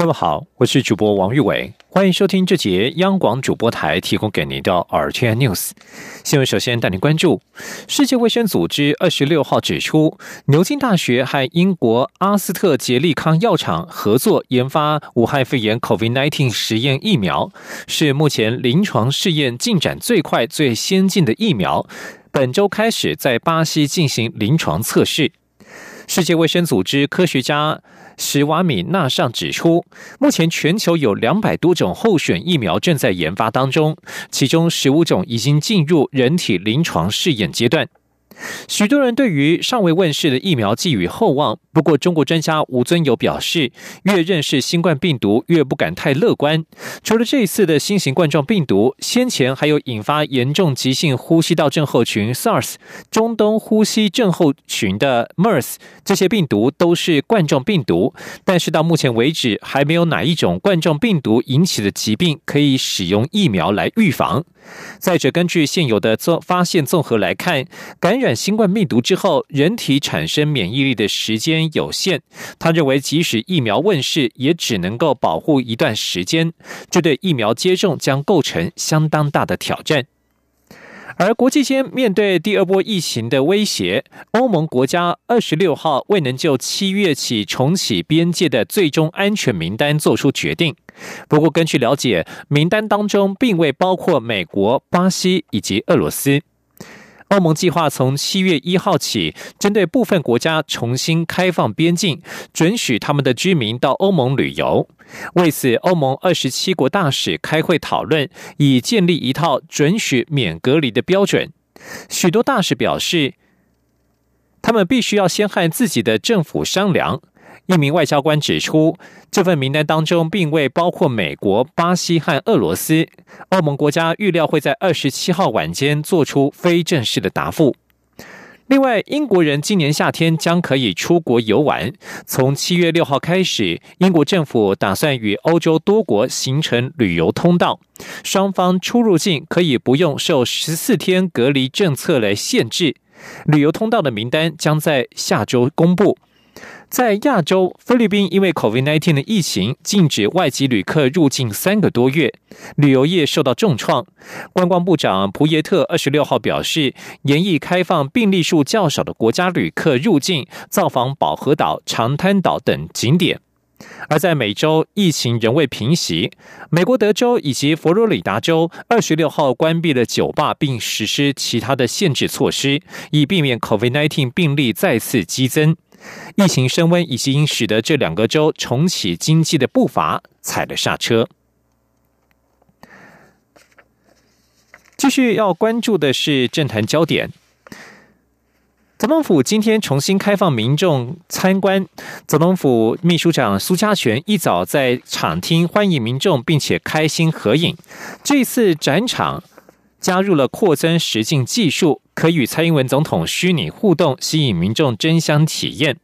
各位好，我是主播王玉伟，欢迎收听这节央广主播台提供给您的 RTN News 新闻。首先带您关注，世界卫生组织二十六号指出，牛津大学和英国阿斯特捷利康药厂合作研发武汉肺炎 COVID-19 实验疫苗，是目前临床试验进展最快、最先进的疫苗。本周开始在巴西进行临床测试。世界卫生组织科学家。史瓦米纳尚指出，目前全球有两百多种候选疫苗正在研发当中，其中十五种已经进入人体临床试验阶段。许多人对于尚未问世的疫苗寄予厚望。不过，中国专家吴尊友表示，越认识新冠病毒，越不敢太乐观。除了这一次的新型冠状病毒，先前还有引发严重急性呼吸道症候群 SARS、中东呼吸症候群的 MERS，这些病毒都是冠状病毒。但是到目前为止，还没有哪一种冠状病毒引起的疾病可以使用疫苗来预防。再者，根据现有的综发现综合来看，感染新冠病毒之后，人体产生免疫力的时间有限。他认为，即使疫苗问世，也只能够保护一段时间，这对疫苗接种将构成相当大的挑战。而国际间面对第二波疫情的威胁，欧盟国家二十六号未能就七月起重启边界的最终安全名单做出决定。不过，根据了解，名单当中并未包括美国、巴西以及俄罗斯。欧盟计划从七月一号起，针对部分国家重新开放边境，准许他们的居民到欧盟旅游。为此，欧盟二十七国大使开会讨论，以建立一套准许免隔离的标准。许多大使表示，他们必须要先和自己的政府商量。一名外交官指出，这份名单当中并未包括美国、巴西和俄罗斯。欧盟国家预料会在二十七号晚间做出非正式的答复。另外，英国人今年夏天将可以出国游玩。从七月六号开始，英国政府打算与欧洲多国形成旅游通道，双方出入境可以不用受十四天隔离政策来限制。旅游通道的名单将在下周公布。在亚洲，菲律宾因为 COVID-19 的疫情，禁止外籍旅客入境三个多月，旅游业受到重创。观光部长普耶特二十六号表示，严议开放病例数较少的国家旅客入境，造访保和岛、长滩岛等景点。而在美洲，疫情仍未平息，美国德州以及佛罗里达州二十六号关闭了酒吧，并实施其他的限制措施，以避免 COVID-19 病例再次激增。疫情升温已经使得这两个州重启经济的步伐踩了刹车。继续要关注的是政坛焦点。总统府今天重新开放民众参观，总统府秘书长苏家全一早在场厅欢迎民众，并且开心合影。这次展场加入了扩增实境技术。可与蔡英文总统虚拟互动，吸引民众争相体验。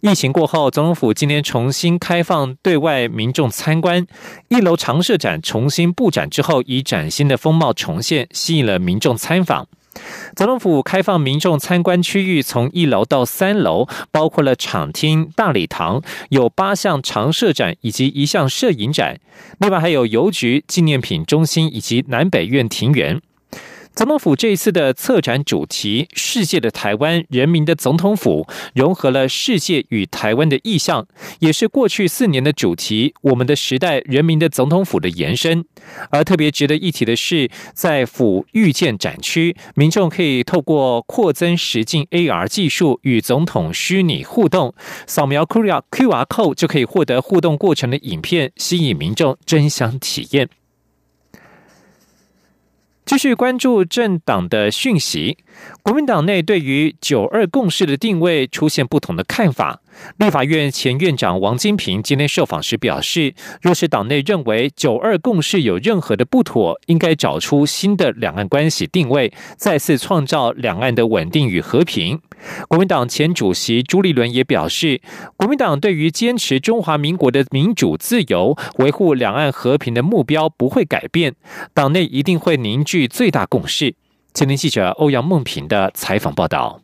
疫情过后，总统府今天重新开放对外民众参观，一楼常设展重新布展之后，以崭新的风貌重现，吸引了民众参访。总统府开放民众参观区域从一楼到三楼，包括了场厅、大礼堂，有八项常设展以及一项摄影展。另外还有邮局、纪念品中心以及南北院庭园。总统府这一次的策展主题“世界的台湾，人民的总统府”，融合了世界与台湾的意象，也是过去四年的主题“我们的时代，人民的总统府”的延伸。而特别值得一提的是，在府遇见展区，民众可以透过扩增实境 AR 技术与总统虚拟互动，扫描 QR QR code 就可以获得互动过程的影片，吸引民众争相体验。继续关注政党的讯息，国民党内对于“九二共识”的定位出现不同的看法。立法院前院长王金平今天受访时表示，若是党内认为“九二共识”有任何的不妥，应该找出新的两岸关系定位，再次创造两岸的稳定与和平。国民党前主席朱立伦也表示，国民党对于坚持中华民国的民主自由、维护两岸和平的目标不会改变，党内一定会凝聚最大共识。前天记者欧阳梦平的采访报道。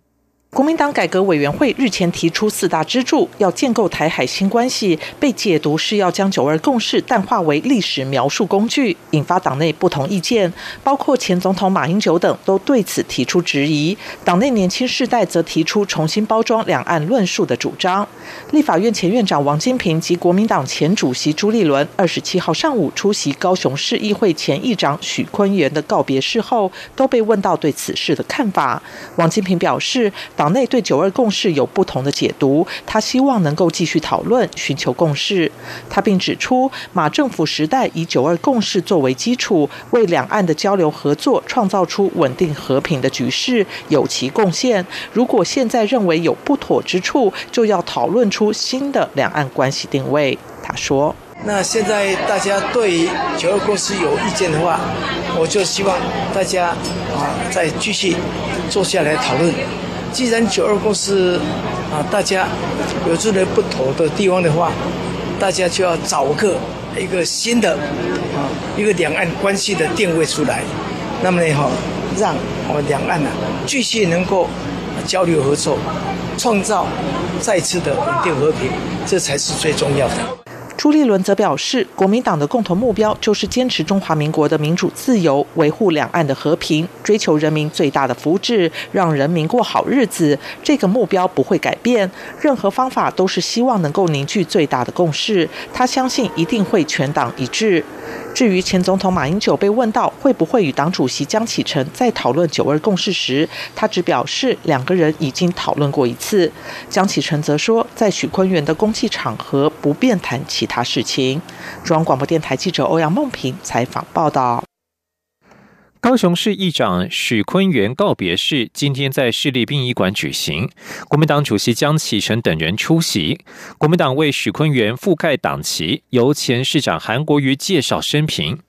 国民党改革委员会日前提出四大支柱，要建构台海新关系，被解读是要将九二共识淡化为历史描述工具，引发党内不同意见。包括前总统马英九等都对此提出质疑。党内年轻世代则提出重新包装两岸论述的主张。立法院前院长王金平及国民党前主席朱立伦二十七号上午出席高雄市议会前议长许坤元的告别式后，都被问到对此事的看法。王金平表示，党。党内对九二共识有不同的解读，他希望能够继续讨论，寻求共识。他并指出，马政府时代以九二共识作为基础，为两岸的交流合作创造出稳定和平的局势，有其贡献。如果现在认为有不妥之处，就要讨论出新的两岸关系定位。他说：“那现在大家对九二共识有意见的话，我就希望大家啊再继续坐下来讨论。”既然九二共识啊，大家有这类不妥的地方的话，大家就要找个一个新的啊一个两岸关系的定位出来。那么呢，哈，让我们两岸呢继续能够交流合作，创造再次的稳定和平，这才是最重要的。朱立伦则表示，国民党的共同目标就是坚持中华民国的民主自由，维护两岸的和平，追求人民最大的福祉，让人民过好日子。这个目标不会改变，任何方法都是希望能够凝聚最大的共识。他相信一定会全党一致。至于前总统马英九被问到会不会与党主席江启臣在讨论九二共识时，他只表示两个人已经讨论过一次。江启臣则说，在许坤元的公祭场合不便谈其他事情。中央广播电台记者欧阳梦平采访报道。高雄市议长许坤元告别式今天在市立殡仪馆举行，国民党主席江启臣等人出席。国民党为许坤元覆盖党旗，由前市长韩国瑜介绍生平。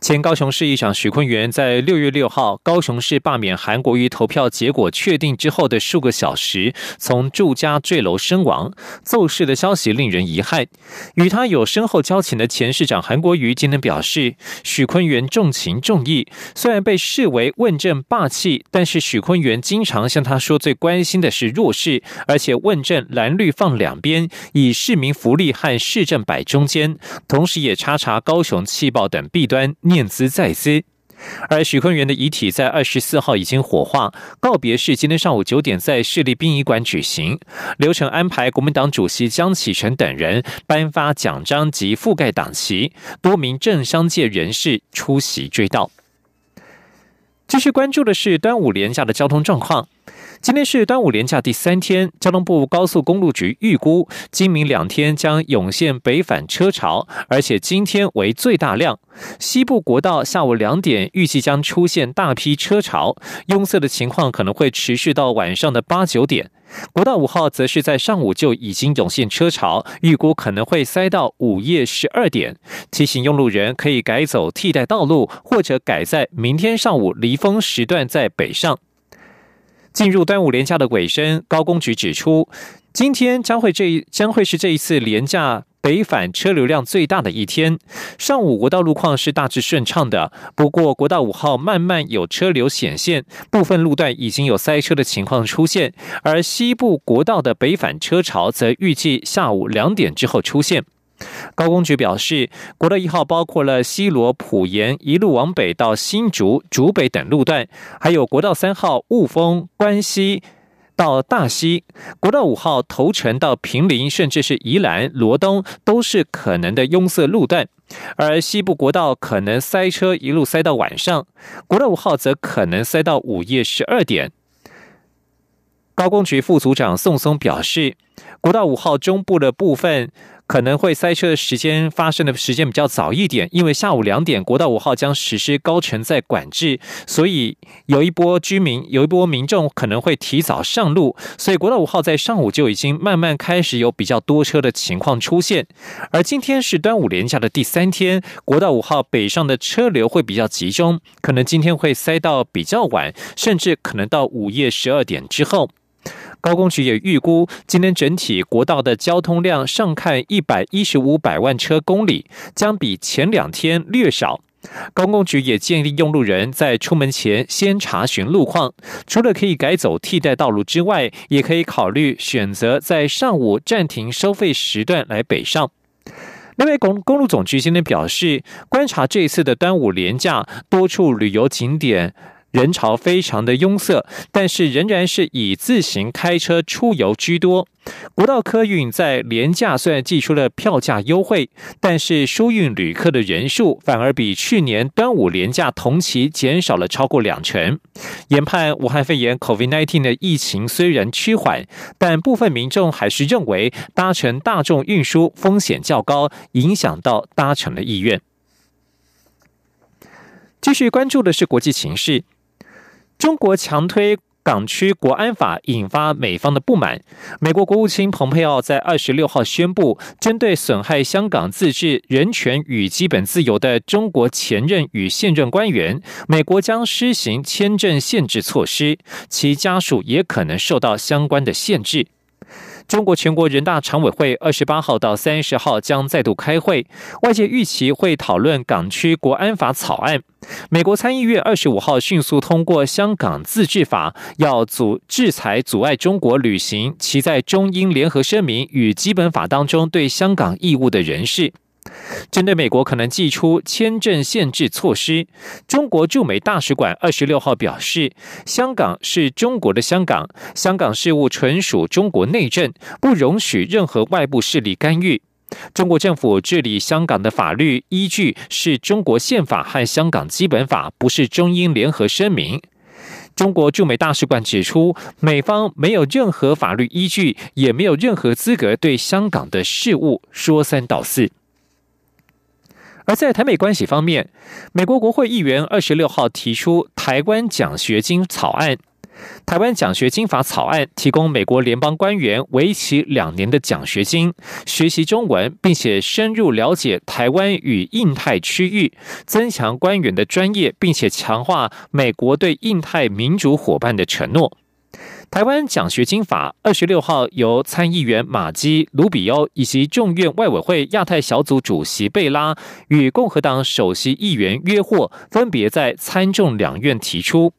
前高雄市议长许坤元在六月六号高雄市罢免韩国瑜投票结果确定之后的数个小时，从住家坠楼身亡，奏事的消息令人遗憾。与他有深厚交情的前市长韩国瑜今天表示，许坤元重情重义，虽然被视为问政霸气，但是许坤元经常向他说最关心的是弱势，而且问政蓝绿放两边，以市民福利和市政摆中间，同时也查查高雄气爆等弊端。念兹在兹，而许坤元的遗体在二十四号已经火化，告别式今天上午九点在市立殡仪馆举行，流程安排国民党主席江启臣等人颁发奖章及覆盖党旗，多名政商界人士出席追悼。继续关注的是端午连假的交通状况。今天是端午连假第三天，交通部高速公路局预估，今明两天将涌现北返车潮，而且今天为最大量。西部国道下午两点预计将出现大批车潮，拥塞的情况可能会持续到晚上的八九点。国道五号则是在上午就已经涌现车潮，预估可能会塞到午夜十二点。提醒用路人可以改走替代道路，或者改在明天上午离峰时段在北上。进入端午连假的尾声，高工局指出，今天将会这将会是这一次连假北返车流量最大的一天。上午国道路况是大致顺畅的，不过国道五号慢慢有车流显现，部分路段已经有塞车的情况出现。而西部国道的北返车潮则预计下午两点之后出现。高工局表示，国道一号包括了西罗普盐一路往北到新竹、竹北等路段，还有国道三号雾峰关西到大溪，国道五号头城到平林，甚至是宜兰罗东，都是可能的拥塞路段。而西部国道可能塞车一路塞到晚上，国道五号则可能塞到午夜十二点。高工局副组长宋松表示，国道五号中部的部分。可能会塞车的时间发生的时间比较早一点，因为下午两点国道五号将实施高承载管制，所以有一波居民、有一波民众可能会提早上路，所以国道五号在上午就已经慢慢开始有比较多车的情况出现。而今天是端午连假的第三天，国道五号北上的车流会比较集中，可能今天会塞到比较晚，甚至可能到午夜十二点之后。高工局也预估，今年整体国道的交通量上看一百一十五百万车公里，将比前两天略少。高工局也建议用路人在出门前先查询路况，除了可以改走替代道路之外，也可以考虑选择在上午暂停收费时段来北上。另外，公公路总局今天表示，观察这一次的端午连假，多处旅游景点。人潮非常的拥塞，但是仍然是以自行开车出游居多。国道客运在廉价虽然寄出了票价优惠，但是疏运旅客的人数反而比去年端午廉价同期减少了超过两成。研判武汉肺炎 （COVID-19） 的疫情虽然趋缓，但部分民众还是认为搭乘大众运输风险较高，影响到搭乘的意愿。继续关注的是国际情势。中国强推港区国安法，引发美方的不满。美国国务卿蓬佩奥在二十六号宣布，针对损害香港自治、人权与基本自由的中国前任与现任官员，美国将施行签证限制措施，其家属也可能受到相关的限制。中国全国人大常委会二十八号到三十号将再度开会，外界预期会讨论港区国安法草案。美国参议院二十五号迅速通过香港自治法，要阻制裁阻碍中国履行其在中英联合声明与基本法当中对香港义务的人士。针对美国可能寄出签证限制措施，中国驻美大使馆二十六号表示，香港是中国的香港，香港事务纯属中国内政，不容许任何外部势力干预。中国政府治理香港的法律依据是中国宪法和香港基本法，不是中英联合声明。中国驻美大使馆指出，美方没有任何法律依据，也没有任何资格对香港的事务说三道四。而在台美关系方面，美国国会议员二十六号提出台湾奖学金草案。台湾奖学金法草案提供美国联邦官员为期两年的奖学金，学习中文，并且深入了解台湾与印太区域，增强官员的专业，并且强化美国对印太民主伙伴的承诺。台湾奖学金法二十六号由参议员马基、卢比欧以及众院外委会亚太小组主席贝拉与共和党首席议员约霍分别在参众两院提出。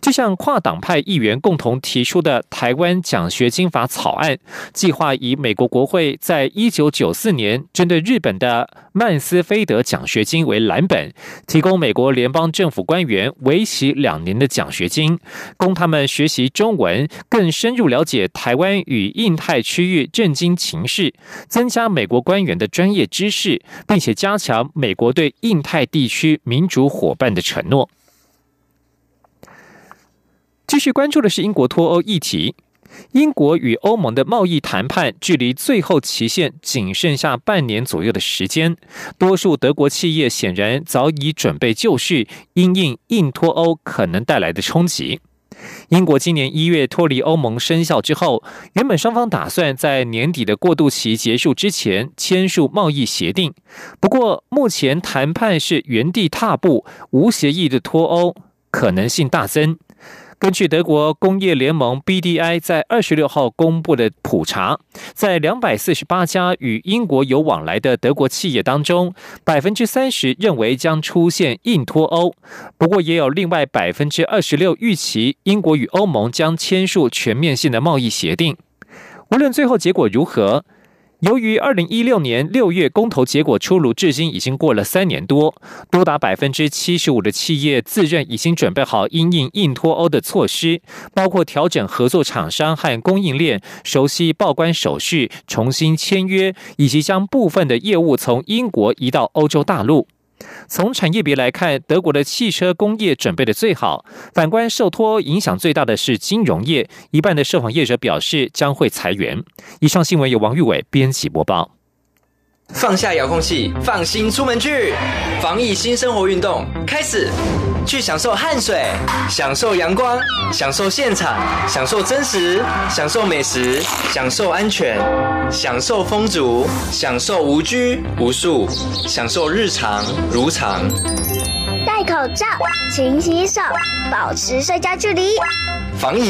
这项跨党派议员共同提出的台湾奖学金法草案，计划以美国国会在一九九四年针对日本的曼斯菲德奖学金为蓝本，提供美国联邦政府官员为期两年的奖学金，供他们学习中文，更深入了解台湾与印太区域政经情势，增加美国官员的专业知识，并且加强美国对印太地区民主伙伴的承诺。继续关注的是英国脱欧议题。英国与欧盟的贸易谈判距离最后期限仅剩下半年左右的时间，多数德国企业显然早已准备就绪，因应硬脱欧可能带来的冲击。英国今年一月脱离欧盟生效之后，原本双方打算在年底的过渡期结束之前签署贸易协定，不过目前谈判是原地踏步，无协议的脱欧可能性大增。根据德国工业联盟 BDI 在二十六号公布的普查，在两百四十八家与英国有往来的德国企业当中，百分之三十认为将出现硬脱欧。不过，也有另外百分之二十六预期英国与欧盟将签署全面性的贸易协定。无论最后结果如何。由于二零一六年六月公投结果出炉，至今已经过了三年多，多达百分之七十五的企业自认已经准备好因应硬脱欧的措施，包括调整合作厂商和供应链、熟悉报关手续、重新签约，以及将部分的业务从英国移到欧洲大陆。从产业别来看，德国的汽车工业准备的最好。反观受托影响最大的是金融业，一半的受访业者表示将会裁员。以上新闻由王玉伟编辑播报。放下遥控器，放心出门去，防疫新生活运动开始。去享受汗水，享受阳光，享受现场，享受真实，享受美食，享受安全，享受风足，享受无拘无束，享受日常如常。戴口罩，勤洗手，保持社交距离。防疫